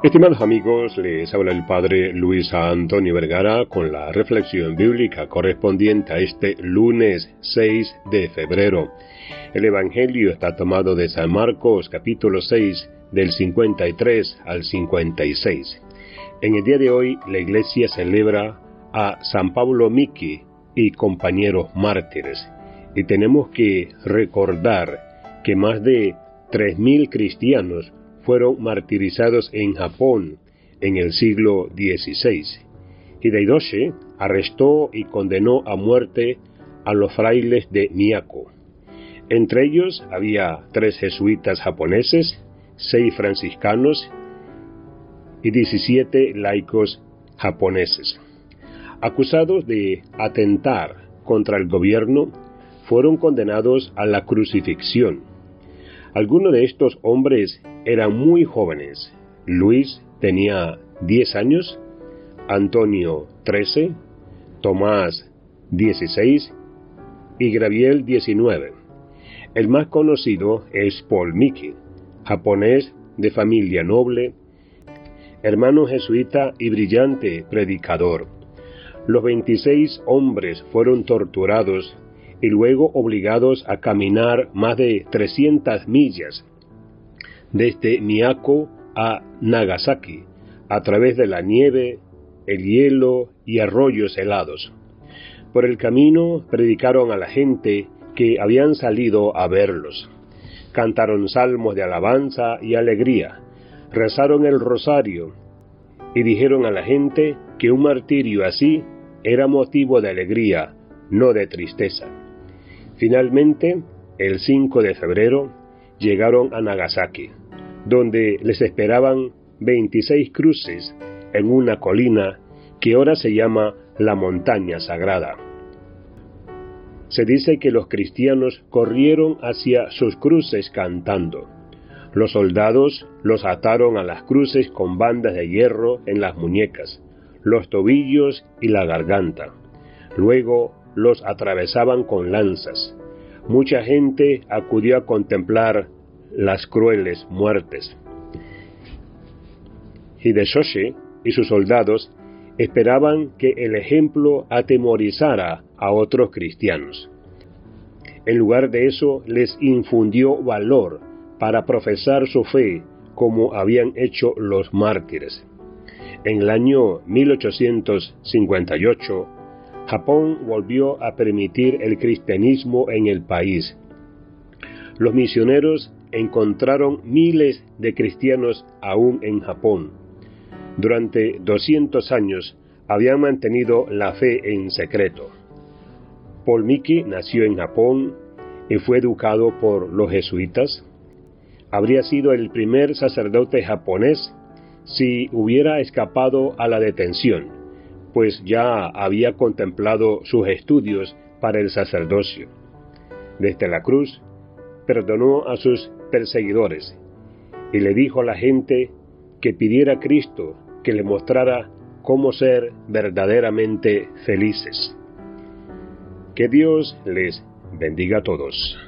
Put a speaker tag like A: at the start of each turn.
A: Estimados amigos, les habla el Padre Luis Antonio Vergara con la reflexión bíblica correspondiente a este lunes 6 de febrero. El Evangelio está tomado de San Marcos capítulo 6 del 53 al 56. En el día de hoy la iglesia celebra a San Pablo Miki y compañeros mártires y tenemos que recordar que más de 3.000 cristianos fueron martirizados en Japón en el siglo XVI. Hideidoshi arrestó y condenó a muerte a los frailes de Miyako. Entre ellos había tres jesuitas japoneses, seis franciscanos y 17 laicos japoneses. Acusados de atentar contra el gobierno, fueron condenados a la crucifixión. Algunos de estos hombres eran muy jóvenes. Luis tenía 10 años, Antonio 13, Tomás 16 y Graviel 19. El más conocido es Paul Miki, japonés de familia noble, hermano jesuita y brillante predicador. Los 26 hombres fueron torturados y luego obligados a caminar más de 300 millas desde Miyako a Nagasaki, a través de la nieve, el hielo y arroyos helados. Por el camino predicaron a la gente que habían salido a verlos. Cantaron salmos de alabanza y alegría, rezaron el rosario y dijeron a la gente que un martirio así era motivo de alegría, no de tristeza. Finalmente, el 5 de febrero, llegaron a Nagasaki, donde les esperaban 26 cruces en una colina que ahora se llama la montaña sagrada. Se dice que los cristianos corrieron hacia sus cruces cantando. Los soldados los ataron a las cruces con bandas de hierro en las muñecas, los tobillos y la garganta. Luego los atravesaban con lanzas. Mucha gente acudió a contemplar las crueles muertes. Hideshoshi y sus soldados esperaban que el ejemplo atemorizara a otros cristianos. En lugar de eso, les infundió valor para profesar su fe como habían hecho los mártires. En el año 1858, Japón volvió a permitir el cristianismo en el país. Los misioneros encontraron miles de cristianos aún en Japón. Durante 200 años habían mantenido la fe en secreto. Paul Miki nació en Japón y fue educado por los jesuitas. Habría sido el primer sacerdote japonés si hubiera escapado a la detención, pues ya había contemplado sus estudios para el sacerdocio. Desde la cruz, perdonó a sus perseguidores y le dijo a la gente que pidiera a Cristo que le mostrara cómo ser verdaderamente felices. Que Dios les bendiga a todos.